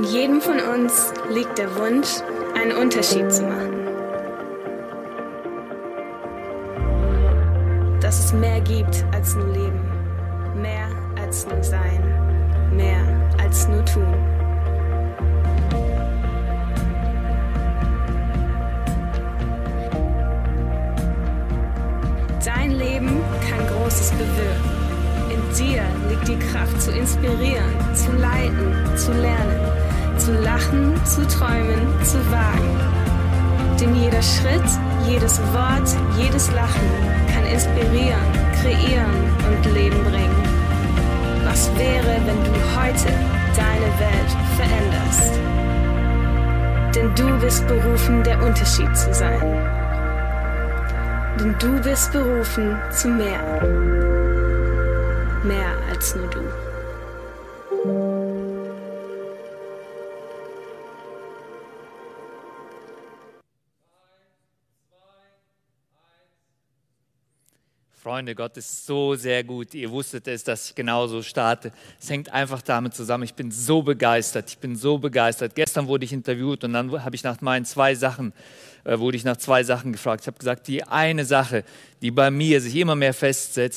In jedem von uns liegt der Wunsch, einen Unterschied zu machen. Dass es mehr gibt als nur Leben, mehr als nur Sein, mehr als nur Tun. Dein Leben kann Großes bewirken. In dir liegt die Kraft zu inspirieren, zu leiten, zu lernen, zu lachen, zu träumen, zu wagen. Denn jeder Schritt, jedes Wort, jedes Lachen kann inspirieren, kreieren und Leben bringen. Was wäre, wenn du heute deine Welt veränderst? Denn du bist berufen, der Unterschied zu sein. Denn du bist berufen zu mehr. Mehr als nur du. Freunde, Gott ist so sehr gut. Ihr wusstet es, dass ich genauso starte. Es hängt einfach damit zusammen. Ich bin so begeistert. Ich bin so begeistert. Gestern wurde ich interviewt und dann habe ich nach meinen zwei Sachen, äh, wurde ich nach zwei Sachen gefragt. Ich habe gesagt, die eine Sache, die bei mir sich immer mehr festsetzt,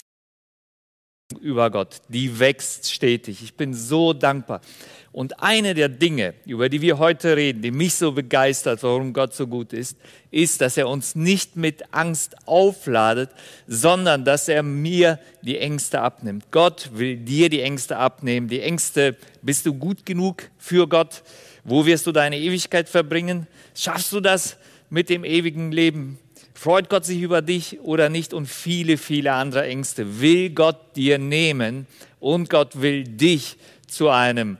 über Gott, die wächst stetig. Ich bin so dankbar. Und eine der Dinge, über die wir heute reden, die mich so begeistert, warum Gott so gut ist, ist, dass er uns nicht mit Angst aufladet, sondern dass er mir die Ängste abnimmt. Gott will dir die Ängste abnehmen. Die Ängste, bist du gut genug für Gott? Wo wirst du deine Ewigkeit verbringen? Schaffst du das mit dem ewigen Leben? Freut Gott sich über dich oder nicht? Und viele, viele andere Ängste will Gott dir nehmen und Gott will dich zu einem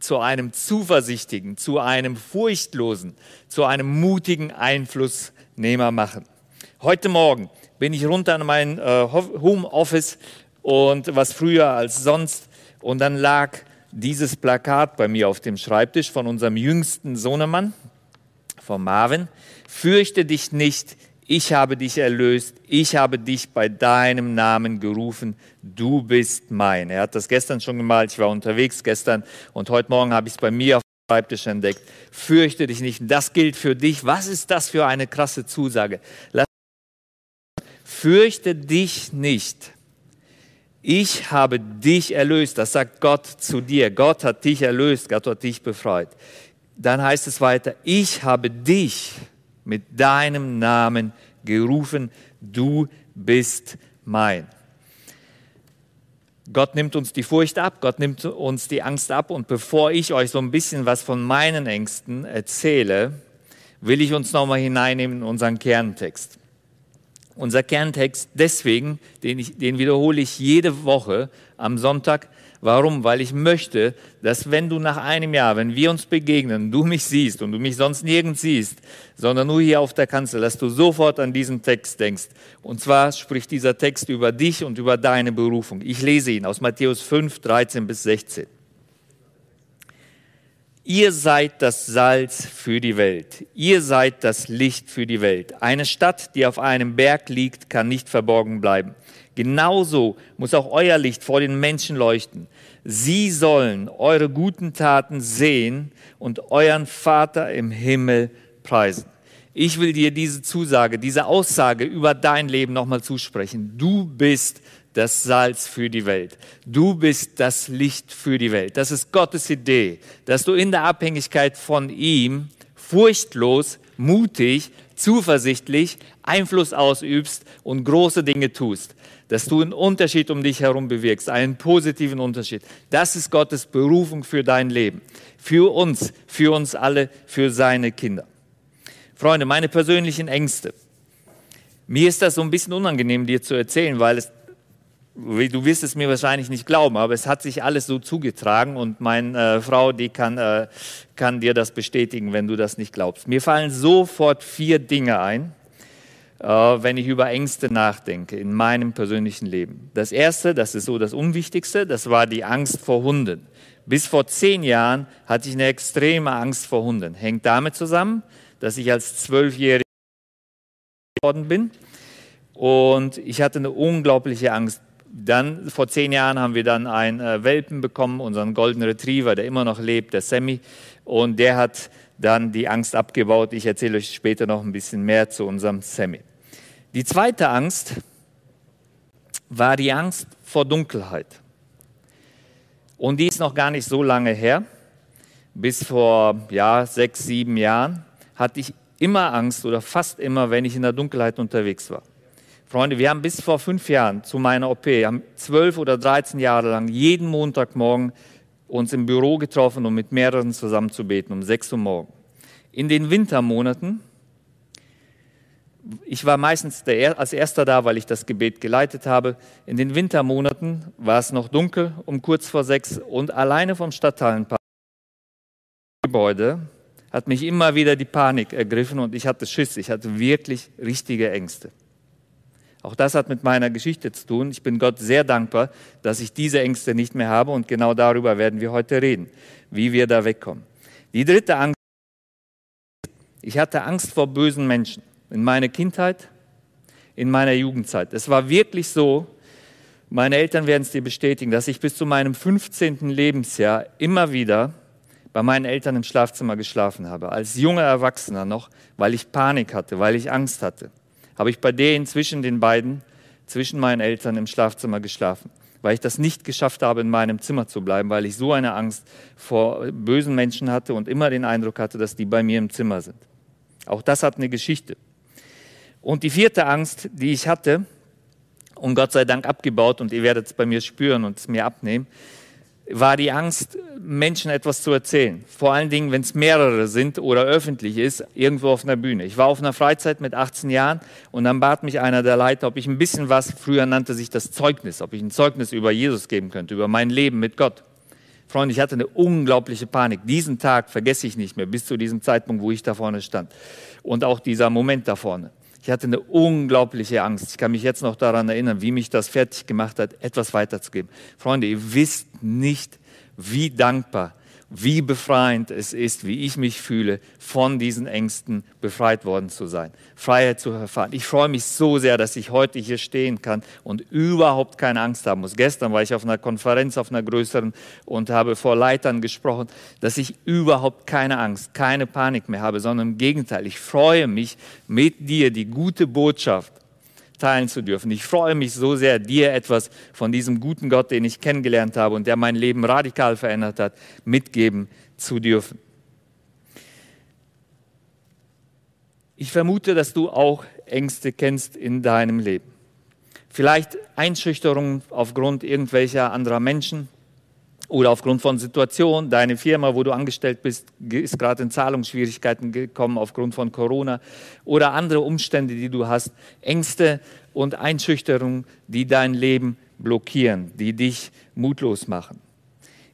zu einem zuversichtigen, zu einem furchtlosen, zu einem mutigen Einflussnehmer machen. Heute Morgen bin ich runter an mein äh, Homeoffice und was früher als sonst und dann lag dieses Plakat bei mir auf dem Schreibtisch von unserem jüngsten Sohnemann, von Marvin. Fürchte dich nicht, ich habe dich erlöst, ich habe dich bei deinem Namen gerufen, du bist mein. Er hat das gestern schon gemalt, ich war unterwegs gestern und heute Morgen habe ich es bei mir auf dem Schreibtisch entdeckt. Fürchte dich nicht, das gilt für dich. Was ist das für eine krasse Zusage? Lass Fürchte dich nicht. Ich habe dich erlöst. Das sagt Gott zu dir. Gott hat dich erlöst. Gott hat dich befreit. Dann heißt es weiter, ich habe dich mit deinem Namen gerufen, du bist mein. Gott nimmt uns die Furcht ab, Gott nimmt uns die Angst ab und bevor ich euch so ein bisschen was von meinen Ängsten erzähle, will ich uns nochmal hineinnehmen in unseren Kerntext. Unser Kerntext deswegen, den, ich, den wiederhole ich jede Woche am Sonntag, Warum? Weil ich möchte, dass wenn du nach einem Jahr, wenn wir uns begegnen, du mich siehst und du mich sonst nirgends siehst, sondern nur hier auf der Kanzel, dass du sofort an diesen Text denkst. Und zwar spricht dieser Text über dich und über deine Berufung. Ich lese ihn aus Matthäus 5, 13 bis 16. Ihr seid das Salz für die Welt. Ihr seid das Licht für die Welt. Eine Stadt, die auf einem Berg liegt, kann nicht verborgen bleiben. Genauso muss auch euer Licht vor den Menschen leuchten. Sie sollen eure guten Taten sehen und euren Vater im Himmel preisen. Ich will dir diese Zusage, diese Aussage über dein Leben nochmal zusprechen. Du bist das Salz für die Welt. Du bist das Licht für die Welt. Das ist Gottes Idee, dass du in der Abhängigkeit von ihm furchtlos, mutig, zuversichtlich Einfluss ausübst und große Dinge tust dass du einen Unterschied um dich herum bewirkst, einen positiven Unterschied. Das ist Gottes Berufung für dein Leben, für uns, für uns alle, für seine Kinder. Freunde, meine persönlichen Ängste. Mir ist das so ein bisschen unangenehm, dir zu erzählen, weil es, du wirst es mir wahrscheinlich nicht glauben, aber es hat sich alles so zugetragen und meine äh, Frau, die kann, äh, kann dir das bestätigen, wenn du das nicht glaubst. Mir fallen sofort vier Dinge ein, wenn ich über Ängste nachdenke in meinem persönlichen Leben. Das erste, das ist so das Unwichtigste, das war die Angst vor Hunden. Bis vor zehn Jahren hatte ich eine extreme Angst vor Hunden. Hängt damit zusammen, dass ich als Zwölfjähriger geworden bin und ich hatte eine unglaubliche Angst dann vor zehn Jahren haben wir dann einen äh, Welpen bekommen, unseren Golden Retriever, der immer noch lebt, der Sammy. Und der hat dann die Angst abgebaut. Ich erzähle euch später noch ein bisschen mehr zu unserem Sammy. Die zweite Angst war die Angst vor Dunkelheit. Und die ist noch gar nicht so lange her. Bis vor ja, sechs, sieben Jahren hatte ich immer Angst oder fast immer, wenn ich in der Dunkelheit unterwegs war. Freunde, wir haben bis vor fünf Jahren zu meiner OP, haben zwölf oder dreizehn Jahre lang jeden Montagmorgen uns im Büro getroffen, um mit mehreren zusammen zu beten, um sechs Uhr morgen. In den Wintermonaten, ich war meistens der, als erster da, weil ich das Gebet geleitet habe. In den Wintermonaten war es noch dunkel, um kurz vor sechs und alleine vom Stadthallenpark Gebäude hat mich immer wieder die Panik ergriffen und ich hatte Schiss, ich hatte wirklich richtige Ängste. Auch das hat mit meiner Geschichte zu tun. Ich bin Gott sehr dankbar, dass ich diese Ängste nicht mehr habe und genau darüber werden wir heute reden, wie wir da wegkommen. Die dritte Angst, ich hatte Angst vor bösen Menschen in meiner Kindheit, in meiner Jugendzeit. Es war wirklich so, meine Eltern werden es dir bestätigen, dass ich bis zu meinem 15. Lebensjahr immer wieder bei meinen Eltern im Schlafzimmer geschlafen habe, als junger Erwachsener noch, weil ich Panik hatte, weil ich Angst hatte. Habe ich bei denen zwischen den beiden, zwischen meinen Eltern im Schlafzimmer geschlafen, weil ich das nicht geschafft habe, in meinem Zimmer zu bleiben, weil ich so eine Angst vor bösen Menschen hatte und immer den Eindruck hatte, dass die bei mir im Zimmer sind. Auch das hat eine Geschichte. Und die vierte Angst, die ich hatte, und Gott sei Dank abgebaut, und ihr werdet es bei mir spüren und es mir abnehmen, war die Angst, Menschen etwas zu erzählen. Vor allen Dingen, wenn es mehrere sind oder öffentlich ist, irgendwo auf einer Bühne. Ich war auf einer Freizeit mit 18 Jahren und dann bat mich einer der Leiter, ob ich ein bisschen was, früher nannte sich das Zeugnis, ob ich ein Zeugnis über Jesus geben könnte, über mein Leben mit Gott. Freunde, ich hatte eine unglaubliche Panik. Diesen Tag vergesse ich nicht mehr, bis zu diesem Zeitpunkt, wo ich da vorne stand. Und auch dieser Moment da vorne. Ich hatte eine unglaubliche Angst. Ich kann mich jetzt noch daran erinnern, wie mich das fertig gemacht hat, etwas weiterzugeben. Freunde, ihr wisst nicht, wie dankbar wie befreiend es ist, wie ich mich fühle, von diesen Ängsten befreit worden zu sein, Freiheit zu erfahren. Ich freue mich so sehr, dass ich heute hier stehen kann und überhaupt keine Angst haben muss. Gestern war ich auf einer Konferenz, auf einer größeren und habe vor Leitern gesprochen, dass ich überhaupt keine Angst, keine Panik mehr habe, sondern im Gegenteil, ich freue mich mit dir die gute Botschaft teilen zu dürfen. Ich freue mich so sehr, dir etwas von diesem guten Gott, den ich kennengelernt habe und der mein Leben radikal verändert hat, mitgeben zu dürfen. Ich vermute, dass du auch Ängste kennst in deinem Leben. Vielleicht Einschüchterungen aufgrund irgendwelcher anderer Menschen, oder aufgrund von Situationen, deine Firma, wo du angestellt bist, ist gerade in Zahlungsschwierigkeiten gekommen aufgrund von Corona oder andere Umstände, die du hast, Ängste und Einschüchterungen, die dein Leben blockieren, die dich mutlos machen.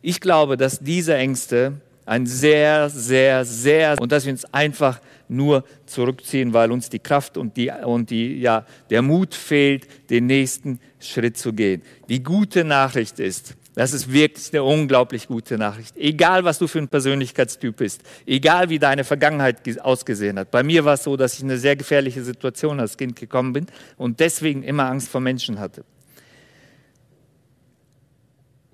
Ich glaube, dass diese Ängste ein sehr, sehr, sehr und dass wir uns einfach nur zurückziehen, weil uns die Kraft und, die, und die, ja, der Mut fehlt, den nächsten Schritt zu gehen. Die gute Nachricht ist, das ist wirklich eine unglaublich gute Nachricht. Egal, was du für ein Persönlichkeitstyp bist, egal wie deine Vergangenheit ausgesehen hat. Bei mir war es so, dass ich in eine sehr gefährliche Situation als Kind gekommen bin und deswegen immer Angst vor Menschen hatte.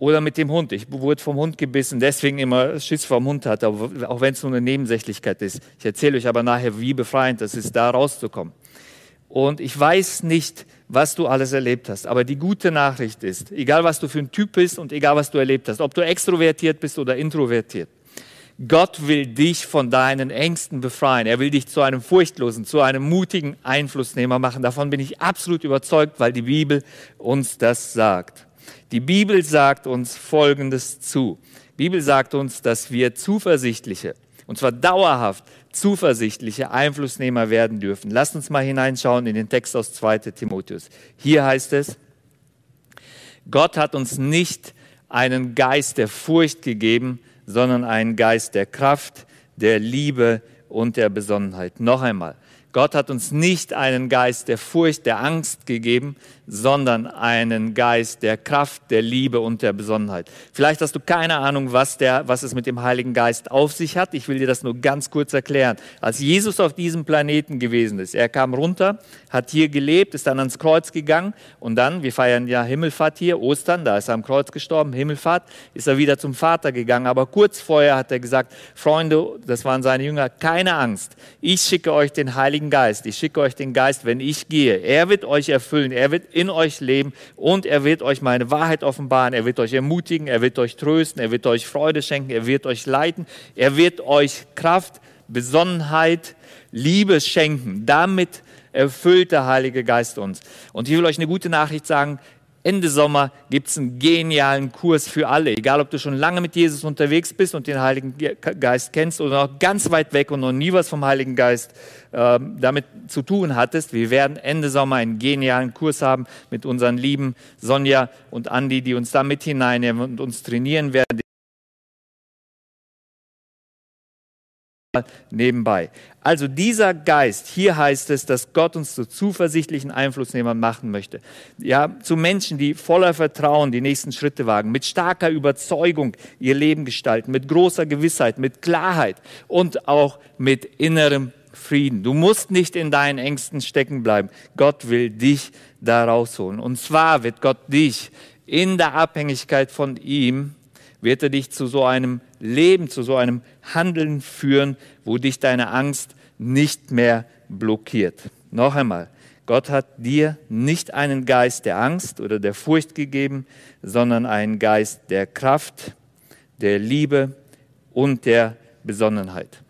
Oder mit dem Hund. Ich wurde vom Hund gebissen, deswegen immer Schiss vom Hund hatte, auch wenn es nur eine Nebensächlichkeit ist. Ich erzähle euch aber nachher, wie befreiend das ist, da rauszukommen. Und ich weiß nicht, was du alles erlebt hast. Aber die gute Nachricht ist, egal was du für ein Typ bist und egal was du erlebt hast, ob du extrovertiert bist oder introvertiert, Gott will dich von deinen Ängsten befreien. Er will dich zu einem furchtlosen, zu einem mutigen Einflussnehmer machen. Davon bin ich absolut überzeugt, weil die Bibel uns das sagt. Die Bibel sagt uns Folgendes zu. Die Bibel sagt uns, dass wir zuversichtliche, und zwar dauerhaft zuversichtliche Einflussnehmer werden dürfen. Lasst uns mal hineinschauen in den Text aus 2 Timotheus. Hier heißt es, Gott hat uns nicht einen Geist der Furcht gegeben, sondern einen Geist der Kraft, der Liebe und der Besonnenheit. Noch einmal, Gott hat uns nicht einen Geist der Furcht, der Angst gegeben, sondern einen Geist der Kraft, der Liebe und der Besonnenheit. Vielleicht hast du keine Ahnung, was, der, was es mit dem Heiligen Geist auf sich hat. Ich will dir das nur ganz kurz erklären. Als Jesus auf diesem Planeten gewesen ist, er kam runter, hat hier gelebt, ist dann ans Kreuz gegangen und dann, wir feiern ja Himmelfahrt hier, Ostern, da ist er am Kreuz gestorben, Himmelfahrt, ist er wieder zum Vater gegangen. Aber kurz vorher hat er gesagt, Freunde, das waren seine Jünger, keine Angst. Ich schicke euch den Heiligen Geist. Ich schicke euch den Geist, wenn ich gehe. Er wird euch erfüllen. Er wird in euch leben und er wird euch meine Wahrheit offenbaren, er wird euch ermutigen, er wird euch trösten, er wird euch Freude schenken, er wird euch leiten, er wird euch Kraft, Besonnenheit, Liebe schenken. Damit erfüllt der Heilige Geist uns. Und ich will euch eine gute Nachricht sagen, Ende Sommer gibt es einen genialen Kurs für alle. Egal, ob du schon lange mit Jesus unterwegs bist und den Heiligen Geist kennst oder noch ganz weit weg und noch nie was vom Heiligen Geist äh, damit zu tun hattest. Wir werden Ende Sommer einen genialen Kurs haben mit unseren lieben Sonja und Andi, die uns da mit hineinnehmen und uns trainieren werden. Nebenbei. Also dieser Geist, hier heißt es, dass Gott uns zu zuversichtlichen Einflussnehmern machen möchte. Ja, zu Menschen, die voller Vertrauen die nächsten Schritte wagen, mit starker Überzeugung ihr Leben gestalten, mit großer Gewissheit, mit Klarheit und auch mit innerem Frieden. Du musst nicht in deinen Ängsten stecken bleiben. Gott will dich da rausholen. Und zwar wird Gott dich in der Abhängigkeit von ihm wird er dich zu so einem Leben, zu so einem Handeln führen, wo dich deine Angst nicht mehr blockiert. Noch einmal, Gott hat dir nicht einen Geist der Angst oder der Furcht gegeben, sondern einen Geist der Kraft, der Liebe und der Besonnenheit.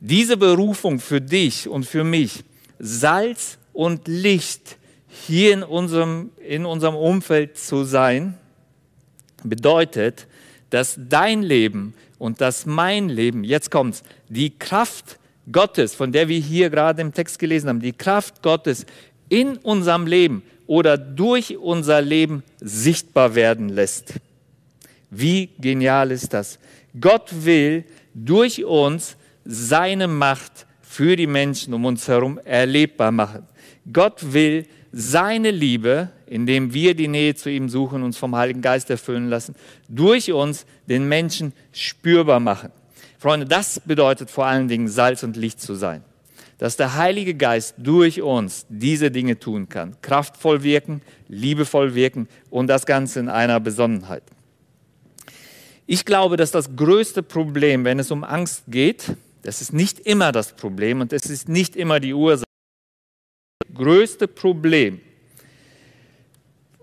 Diese Berufung für dich und für mich, Salz und Licht hier in unserem, in unserem Umfeld zu sein, bedeutet, dass dein Leben und dass mein Leben, jetzt kommt's, die Kraft Gottes, von der wir hier gerade im Text gelesen haben, die Kraft Gottes in unserem Leben oder durch unser Leben sichtbar werden lässt. Wie genial ist das? Gott will durch uns seine Macht für die Menschen um uns herum erlebbar machen. Gott will seine Liebe, indem wir die Nähe zu ihm suchen, uns vom Heiligen Geist erfüllen lassen, durch uns den Menschen spürbar machen. Freunde, das bedeutet vor allen Dingen Salz und Licht zu sein. Dass der Heilige Geist durch uns diese Dinge tun kann. Kraftvoll wirken, liebevoll wirken und das Ganze in einer Besonnenheit. Ich glaube, dass das größte Problem, wenn es um Angst geht, das ist nicht immer das Problem und es ist nicht immer die Ursache größte Problem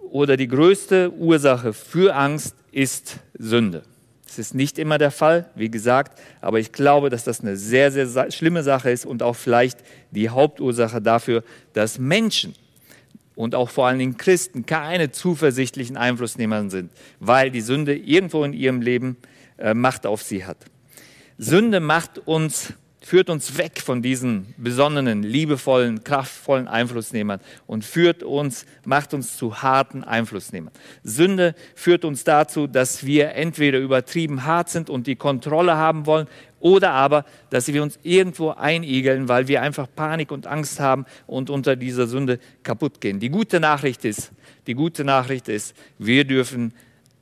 oder die größte Ursache für Angst ist Sünde. Das ist nicht immer der Fall, wie gesagt, aber ich glaube, dass das eine sehr, sehr schlimme Sache ist und auch vielleicht die Hauptursache dafür, dass Menschen und auch vor allen Dingen Christen keine zuversichtlichen Einflussnehmer sind, weil die Sünde irgendwo in ihrem Leben äh, Macht auf sie hat. Sünde macht uns führt uns weg von diesen besonnenen, liebevollen, kraftvollen Einflussnehmern und führt uns, macht uns zu harten Einflussnehmern. Sünde führt uns dazu, dass wir entweder übertrieben hart sind und die Kontrolle haben wollen oder aber, dass wir uns irgendwo einigeln, weil wir einfach Panik und Angst haben und unter dieser Sünde kaputt gehen. Die gute Nachricht ist, die gute Nachricht ist, wir dürfen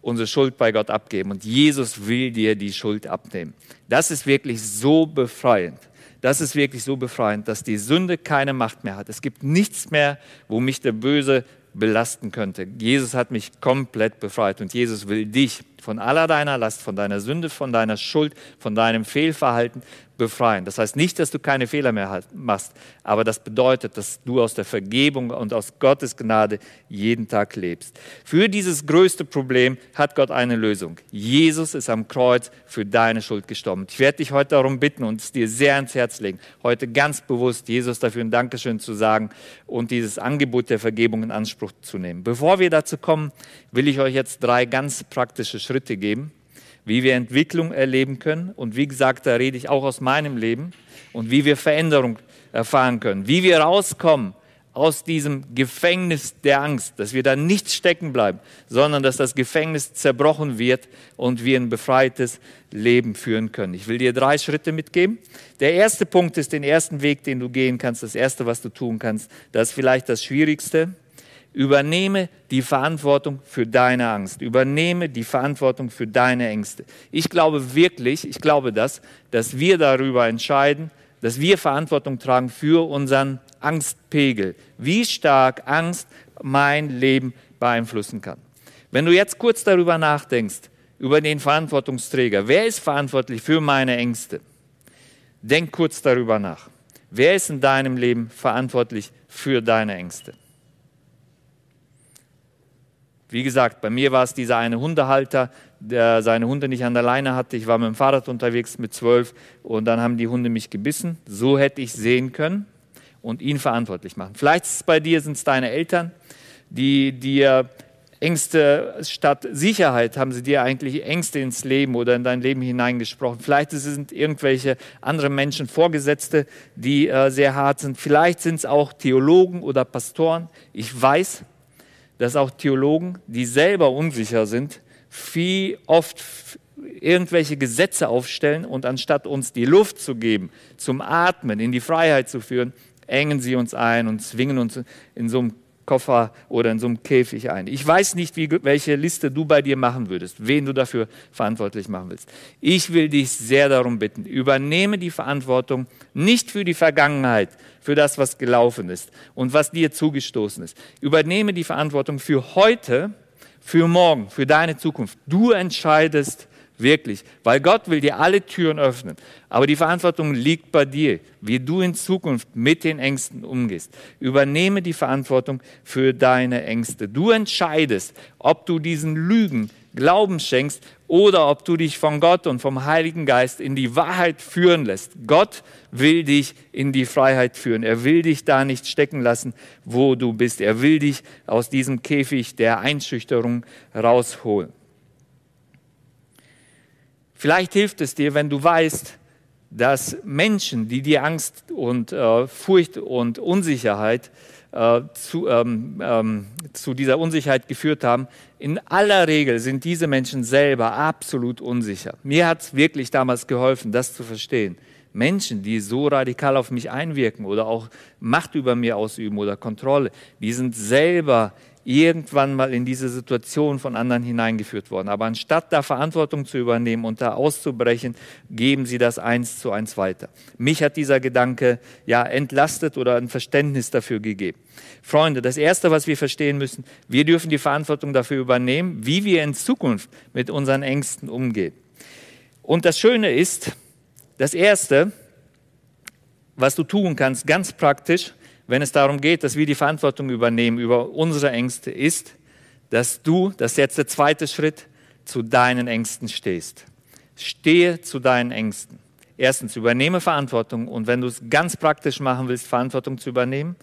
unsere Schuld bei Gott abgeben und Jesus will dir die Schuld abnehmen. Das ist wirklich so befreiend. Das ist wirklich so befreiend, dass die Sünde keine Macht mehr hat. Es gibt nichts mehr, wo mich der Böse belasten könnte. Jesus hat mich komplett befreit und Jesus will dich von aller deiner Last, von deiner Sünde, von deiner Schuld, von deinem Fehlverhalten befreien. Das heißt nicht, dass du keine Fehler mehr machst, aber das bedeutet, dass du aus der Vergebung und aus Gottes Gnade jeden Tag lebst. Für dieses größte Problem hat Gott eine Lösung. Jesus ist am Kreuz für deine Schuld gestorben. Ich werde dich heute darum bitten und es dir sehr ans Herz legen, heute ganz bewusst Jesus dafür ein Dankeschön zu sagen und dieses Angebot der Vergebung in Anspruch zu nehmen. Bevor wir dazu kommen, will ich euch jetzt drei ganz praktische Schritte geben wie wir Entwicklung erleben können. Und wie gesagt, da rede ich auch aus meinem Leben und wie wir Veränderung erfahren können, wie wir rauskommen aus diesem Gefängnis der Angst, dass wir da nicht stecken bleiben, sondern dass das Gefängnis zerbrochen wird und wir ein befreites Leben führen können. Ich will dir drei Schritte mitgeben. Der erste Punkt ist den ersten Weg, den du gehen kannst, das erste, was du tun kannst. Das ist vielleicht das Schwierigste. Übernehme die Verantwortung für deine Angst. Übernehme die Verantwortung für deine Ängste. Ich glaube wirklich, ich glaube das, dass wir darüber entscheiden, dass wir Verantwortung tragen für unseren Angstpegel, wie stark Angst mein Leben beeinflussen kann. Wenn du jetzt kurz darüber nachdenkst, über den Verantwortungsträger, wer ist verantwortlich für meine Ängste? Denk kurz darüber nach. Wer ist in deinem Leben verantwortlich für deine Ängste? Wie gesagt, bei mir war es dieser eine Hundehalter, der seine Hunde nicht an der Leine hatte. Ich war mit dem Fahrrad unterwegs mit zwölf und dann haben die Hunde mich gebissen. So hätte ich sehen können und ihn verantwortlich machen. Vielleicht ist es bei dir, sind es deine Eltern, die dir Ängste statt Sicherheit haben sie dir eigentlich Ängste ins Leben oder in dein Leben hineingesprochen. Vielleicht sind es irgendwelche andere Menschen, Vorgesetzte, die äh, sehr hart sind. Vielleicht sind es auch Theologen oder Pastoren. Ich weiß, dass auch Theologen, die selber unsicher sind, viel oft irgendwelche Gesetze aufstellen und anstatt uns die Luft zu geben, zum Atmen, in die Freiheit zu führen, engen sie uns ein und zwingen uns in so einem Koffer oder in so einem Käfig ein. Ich weiß nicht, wie, welche Liste du bei dir machen würdest, wen du dafür verantwortlich machen willst. Ich will dich sehr darum bitten, übernehme die Verantwortung nicht für die Vergangenheit, für das, was gelaufen ist und was dir zugestoßen ist. Übernehme die Verantwortung für heute, für morgen, für deine Zukunft. Du entscheidest, Wirklich. Weil Gott will dir alle Türen öffnen. Aber die Verantwortung liegt bei dir, wie du in Zukunft mit den Ängsten umgehst. Übernehme die Verantwortung für deine Ängste. Du entscheidest, ob du diesen Lügen Glauben schenkst oder ob du dich von Gott und vom Heiligen Geist in die Wahrheit führen lässt. Gott will dich in die Freiheit führen. Er will dich da nicht stecken lassen, wo du bist. Er will dich aus diesem Käfig der Einschüchterung rausholen. Vielleicht hilft es dir, wenn du weißt, dass Menschen, die dir Angst und äh, Furcht und Unsicherheit äh, zu, ähm, ähm, zu dieser Unsicherheit geführt haben, in aller Regel sind diese Menschen selber absolut unsicher. Mir hat es wirklich damals geholfen, das zu verstehen. Menschen, die so radikal auf mich einwirken oder auch Macht über mir ausüben oder Kontrolle, die sind selber irgendwann mal in diese Situation von anderen hineingeführt worden. Aber anstatt da Verantwortung zu übernehmen und da auszubrechen, geben sie das eins zu eins weiter. Mich hat dieser Gedanke ja entlastet oder ein Verständnis dafür gegeben. Freunde, das Erste, was wir verstehen müssen, wir dürfen die Verantwortung dafür übernehmen, wie wir in Zukunft mit unseren Ängsten umgehen. Und das Schöne ist, das Erste, was du tun kannst, ganz praktisch, wenn es darum geht, dass wir die Verantwortung übernehmen über unsere Ängste, ist, dass du, das ist jetzt der zweite Schritt, zu deinen Ängsten stehst. Stehe zu deinen Ängsten. Erstens, übernehme Verantwortung und wenn du es ganz praktisch machen willst, Verantwortung zu übernehmen,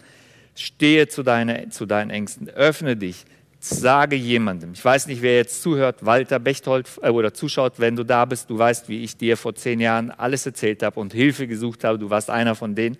stehe zu, deine, zu deinen Ängsten. Öffne dich. Sage jemandem. Ich weiß nicht, wer jetzt zuhört, Walter Bechtold äh, oder zuschaut, wenn du da bist. Du weißt, wie ich dir vor zehn Jahren alles erzählt habe und Hilfe gesucht habe. Du warst einer von denen.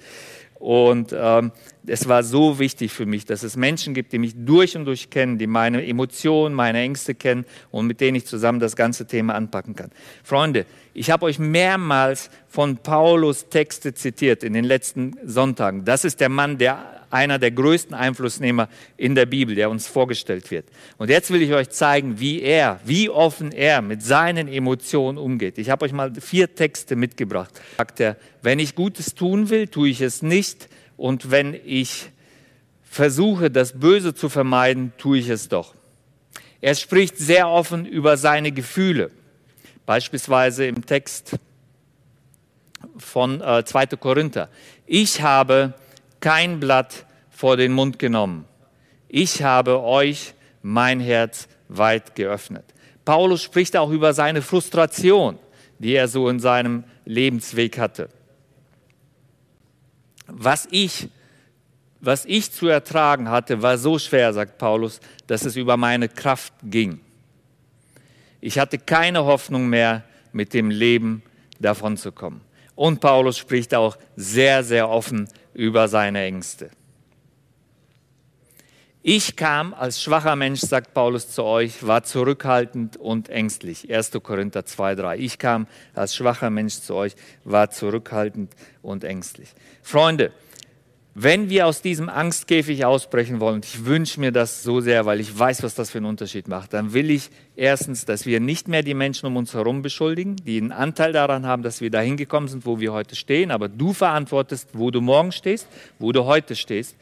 Und ähm, es war so wichtig für mich, dass es Menschen gibt, die mich durch und durch kennen, die meine Emotionen, meine Ängste kennen und mit denen ich zusammen das ganze Thema anpacken kann. Freunde, ich habe euch mehrmals von Paulus Texte zitiert in den letzten Sonntagen. Das ist der Mann, der einer der größten Einflussnehmer in der Bibel, der uns vorgestellt wird. Und jetzt will ich euch zeigen, wie er, wie offen er mit seinen Emotionen umgeht. Ich habe euch mal vier Texte mitgebracht. Sagt er, wenn ich Gutes tun will, tue ich es nicht. Und wenn ich versuche, das Böse zu vermeiden, tue ich es doch. Er spricht sehr offen über seine Gefühle. Beispielsweise im Text von äh, 2. Korinther. Ich habe kein Blatt vor den Mund genommen. Ich habe euch mein Herz weit geöffnet. Paulus spricht auch über seine Frustration, die er so in seinem Lebensweg hatte. Was ich, was ich zu ertragen hatte, war so schwer, sagt Paulus, dass es über meine Kraft ging. Ich hatte keine Hoffnung mehr, mit dem Leben davonzukommen. Und Paulus spricht auch sehr, sehr offen über seine Ängste. Ich kam als schwacher Mensch, sagt Paulus zu euch, war zurückhaltend und ängstlich. 1. Korinther 2,3. Ich kam als schwacher Mensch zu euch, war zurückhaltend und ängstlich. Freunde, wenn wir aus diesem Angstkäfig ausbrechen wollen, und ich wünsche mir das so sehr, weil ich weiß, was das für einen Unterschied macht, dann will ich erstens, dass wir nicht mehr die Menschen um uns herum beschuldigen, die einen Anteil daran haben, dass wir dahin gekommen sind, wo wir heute stehen, aber du verantwortest, wo du morgen stehst, wo du heute stehst.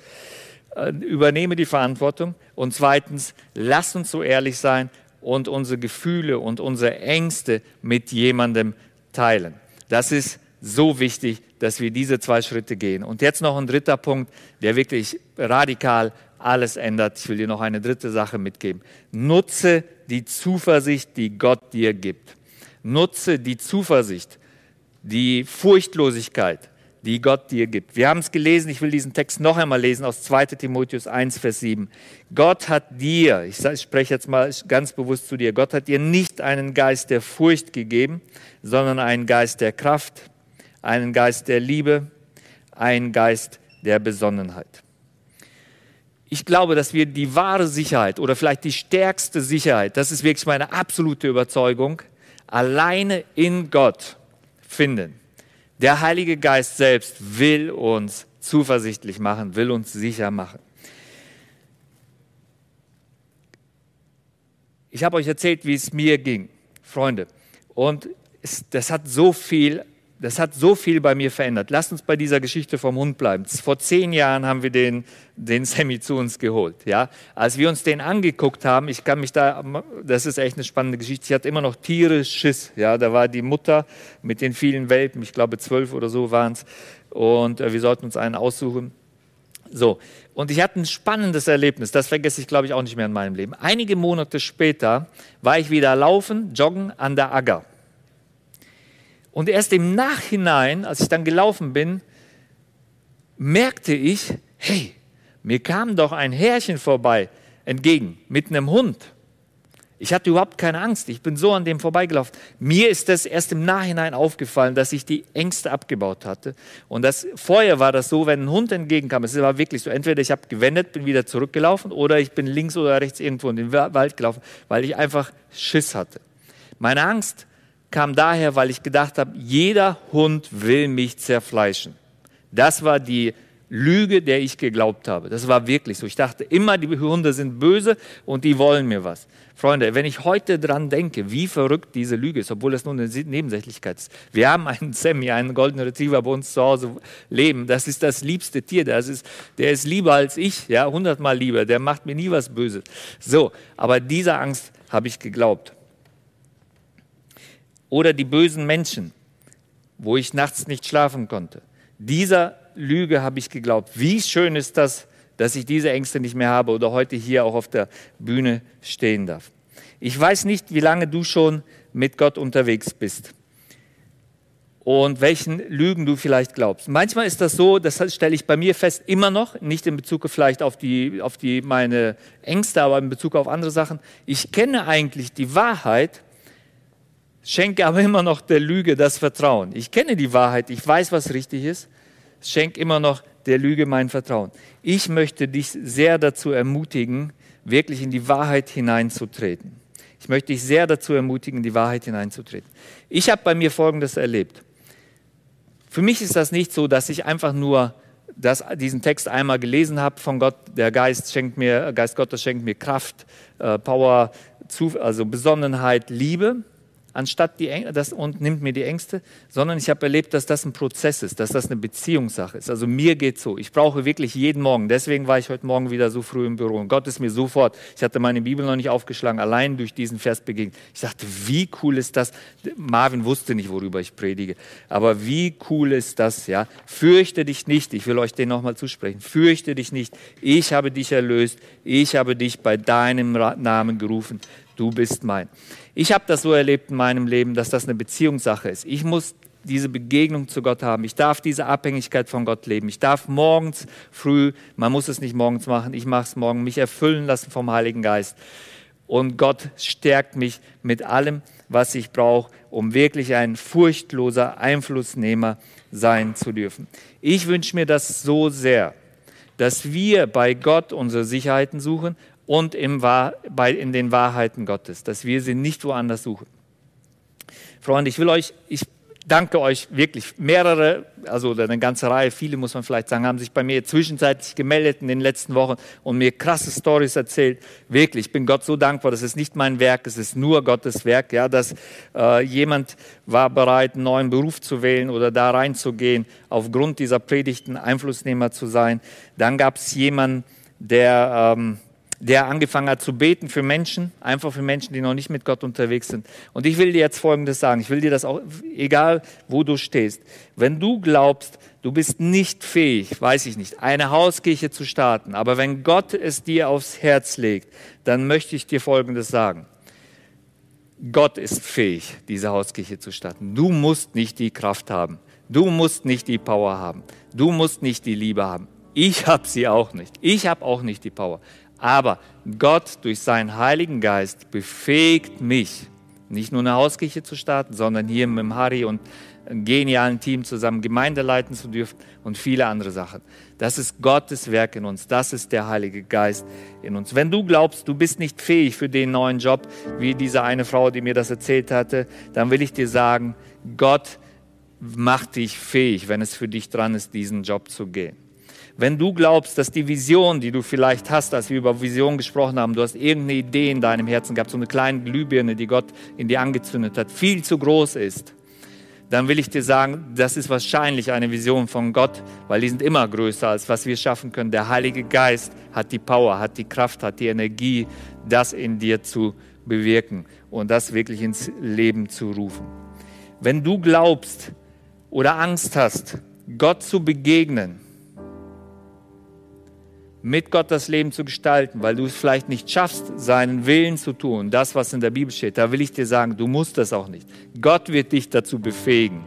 Äh, übernehme die Verantwortung. Und zweitens, lass uns so ehrlich sein und unsere Gefühle und unsere Ängste mit jemandem teilen. Das ist so wichtig, dass wir diese zwei Schritte gehen. Und jetzt noch ein dritter Punkt, der wirklich radikal alles ändert. Ich will dir noch eine dritte Sache mitgeben. Nutze die Zuversicht, die Gott dir gibt. Nutze die Zuversicht, die Furchtlosigkeit, die Gott dir gibt. Wir haben es gelesen, ich will diesen Text noch einmal lesen aus 2 Timotheus 1, Vers 7. Gott hat dir, ich spreche jetzt mal ganz bewusst zu dir, Gott hat dir nicht einen Geist der Furcht gegeben, sondern einen Geist der Kraft, einen Geist der Liebe, einen Geist der Besonnenheit. Ich glaube, dass wir die wahre Sicherheit oder vielleicht die stärkste Sicherheit, das ist wirklich meine absolute Überzeugung, alleine in Gott finden. Der Heilige Geist selbst will uns zuversichtlich machen, will uns sicher machen. Ich habe euch erzählt, wie es mir ging, Freunde. Und es, das hat so viel das hat so viel bei mir verändert. Lasst uns bei dieser Geschichte vom Hund bleiben. Vor zehn Jahren haben wir den, den Sammy zu uns geholt. Ja? Als wir uns den angeguckt haben, ich kann mich da, das ist echt eine spannende Geschichte, sie hat immer noch Tiere Schiss. Ja? Da war die Mutter mit den vielen Welpen, ich glaube zwölf oder so waren es, und äh, wir sollten uns einen aussuchen. So, und ich hatte ein spannendes Erlebnis, das vergesse ich, glaube ich, auch nicht mehr in meinem Leben. Einige Monate später war ich wieder laufen, joggen an der Agger. Und erst im Nachhinein, als ich dann gelaufen bin, merkte ich, hey, mir kam doch ein Härchen vorbei, entgegen, mit einem Hund. Ich hatte überhaupt keine Angst. Ich bin so an dem vorbeigelaufen. Mir ist das erst im Nachhinein aufgefallen, dass ich die Ängste abgebaut hatte. Und das, vorher war das so, wenn ein Hund entgegenkam, es war wirklich so, entweder ich habe gewendet, bin wieder zurückgelaufen oder ich bin links oder rechts irgendwo in den Wald gelaufen, weil ich einfach Schiss hatte. Meine Angst kam daher, weil ich gedacht habe, jeder Hund will mich zerfleischen. Das war die Lüge, der ich geglaubt habe. Das war wirklich so. Ich dachte immer, die Hunde sind böse und die wollen mir was. Freunde, wenn ich heute dran denke, wie verrückt diese Lüge ist, obwohl das nur eine Nebensächlichkeit ist. Wir haben einen Sammy, einen Golden Retriever bei uns zu Hause leben. Das ist das liebste Tier. Das ist, der ist lieber als ich, ja, hundertmal lieber. Der macht mir nie was Böses. So, aber dieser Angst habe ich geglaubt oder die bösen Menschen, wo ich nachts nicht schlafen konnte. Dieser Lüge habe ich geglaubt. Wie schön ist das, dass ich diese Ängste nicht mehr habe oder heute hier auch auf der Bühne stehen darf. Ich weiß nicht, wie lange du schon mit Gott unterwegs bist und welchen Lügen du vielleicht glaubst. Manchmal ist das so, das stelle ich bei mir fest, immer noch, nicht in Bezug vielleicht auf, die, auf die, meine Ängste, aber in Bezug auf andere Sachen. Ich kenne eigentlich die Wahrheit, schenke aber immer noch der Lüge das Vertrauen. Ich kenne die Wahrheit, ich weiß, was richtig ist, schenke immer noch der Lüge mein Vertrauen. Ich möchte dich sehr dazu ermutigen, wirklich in die Wahrheit hineinzutreten. Ich möchte dich sehr dazu ermutigen, in die Wahrheit hineinzutreten. Ich habe bei mir Folgendes erlebt. Für mich ist das nicht so, dass ich einfach nur das, diesen Text einmal gelesen habe von Gott, der Geist schenkt mir, Geist Gottes schenkt mir Kraft, äh, Power, also Besonnenheit, Liebe, anstatt die Ängste, das und nimmt mir die Ängste, sondern ich habe erlebt, dass das ein Prozess ist, dass das eine Beziehungssache ist. Also mir geht so. Ich brauche wirklich jeden Morgen. Deswegen war ich heute Morgen wieder so früh im Büro. Und Gott ist mir sofort, ich hatte meine Bibel noch nicht aufgeschlagen, allein durch diesen Vers begegnet. Ich dachte, wie cool ist das? Marvin wusste nicht, worüber ich predige. Aber wie cool ist das, ja? Fürchte dich nicht. Ich will euch den nochmal zusprechen. Fürchte dich nicht. Ich habe dich erlöst. Ich habe dich bei deinem Namen gerufen du bist mein. Ich habe das so erlebt in meinem Leben, dass das eine Beziehungssache ist. Ich muss diese Begegnung zu Gott haben. Ich darf diese Abhängigkeit von Gott leben. Ich darf morgens früh, man muss es nicht morgens machen, ich mache es morgen, mich erfüllen lassen vom Heiligen Geist. Und Gott stärkt mich mit allem, was ich brauche, um wirklich ein furchtloser Einflussnehmer sein zu dürfen. Ich wünsche mir das so sehr, dass wir bei Gott unsere Sicherheiten suchen und im, bei, in den Wahrheiten Gottes, dass wir sie nicht woanders suchen. Freunde, ich will euch, ich danke euch wirklich. Mehrere, also eine ganze Reihe, viele muss man vielleicht sagen, haben sich bei mir zwischenzeitlich gemeldet in den letzten Wochen und mir krasse Stories erzählt. Wirklich, ich bin Gott so dankbar. Das ist nicht mein Werk, es ist nur Gottes Werk. Ja, dass äh, jemand war bereit, einen neuen Beruf zu wählen oder da reinzugehen, aufgrund dieser Predigten Einflussnehmer zu sein. Dann gab es jemanden, der ähm, der angefangen hat zu beten für Menschen, einfach für Menschen, die noch nicht mit Gott unterwegs sind. Und ich will dir jetzt Folgendes sagen, ich will dir das auch, egal wo du stehst, wenn du glaubst, du bist nicht fähig, weiß ich nicht, eine Hauskirche zu starten, aber wenn Gott es dir aufs Herz legt, dann möchte ich dir Folgendes sagen. Gott ist fähig, diese Hauskirche zu starten. Du musst nicht die Kraft haben. Du musst nicht die Power haben. Du musst nicht die Liebe haben. Ich habe sie auch nicht. Ich habe auch nicht die Power. Aber Gott durch seinen Heiligen Geist befähigt mich, nicht nur eine Hauskirche zu starten, sondern hier mit dem Harry und einem genialen Team zusammen Gemeinde leiten zu dürfen und viele andere Sachen. Das ist Gottes Werk in uns. Das ist der Heilige Geist in uns. Wenn du glaubst, du bist nicht fähig für den neuen Job, wie diese eine Frau, die mir das erzählt hatte, dann will ich dir sagen, Gott macht dich fähig, wenn es für dich dran ist, diesen Job zu gehen. Wenn du glaubst, dass die Vision, die du vielleicht hast, als wir über Vision gesprochen haben, du hast irgendeine Idee in deinem Herzen gehabt, so eine kleine Glühbirne, die Gott in dir angezündet hat, viel zu groß ist, dann will ich dir sagen, das ist wahrscheinlich eine Vision von Gott, weil die sind immer größer als was wir schaffen können. Der Heilige Geist hat die Power, hat die Kraft, hat die Energie, das in dir zu bewirken und das wirklich ins Leben zu rufen. Wenn du glaubst oder Angst hast, Gott zu begegnen, mit Gott das Leben zu gestalten, weil du es vielleicht nicht schaffst, seinen Willen zu tun, das, was in der Bibel steht, da will ich dir sagen, du musst das auch nicht. Gott wird dich dazu befähigen,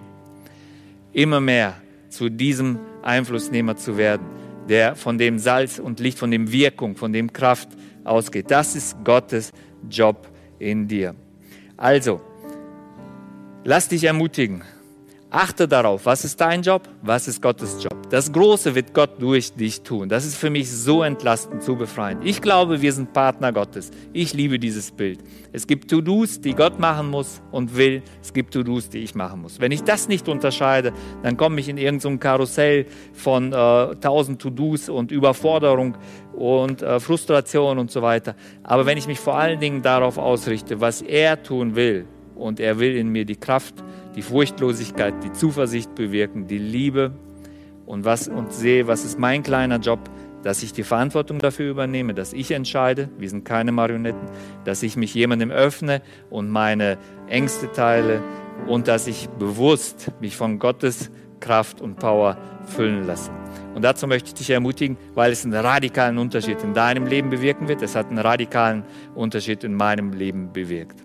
immer mehr zu diesem Einflussnehmer zu werden, der von dem Salz und Licht, von dem Wirkung, von dem Kraft ausgeht. Das ist Gottes Job in dir. Also, lass dich ermutigen, Achte darauf, was ist dein Job, was ist Gottes Job. Das Große wird Gott durch dich tun. Das ist für mich so entlastend, so befreiend. Ich glaube, wir sind Partner Gottes. Ich liebe dieses Bild. Es gibt To-Dos, die Gott machen muss und will. Es gibt To-Dos, die ich machen muss. Wenn ich das nicht unterscheide, dann komme ich in irgendein so Karussell von äh, tausend To-Dos und Überforderung und äh, Frustration und so weiter. Aber wenn ich mich vor allen Dingen darauf ausrichte, was er tun will, und er will in mir die Kraft, die Furchtlosigkeit, die Zuversicht bewirken, die Liebe und, was, und sehe, was ist mein kleiner Job, dass ich die Verantwortung dafür übernehme, dass ich entscheide, wir sind keine Marionetten, dass ich mich jemandem öffne und meine Ängste teile und dass ich bewusst mich von Gottes Kraft und Power füllen lasse. Und dazu möchte ich dich ermutigen, weil es einen radikalen Unterschied in deinem Leben bewirken wird. Es hat einen radikalen Unterschied in meinem Leben bewirkt.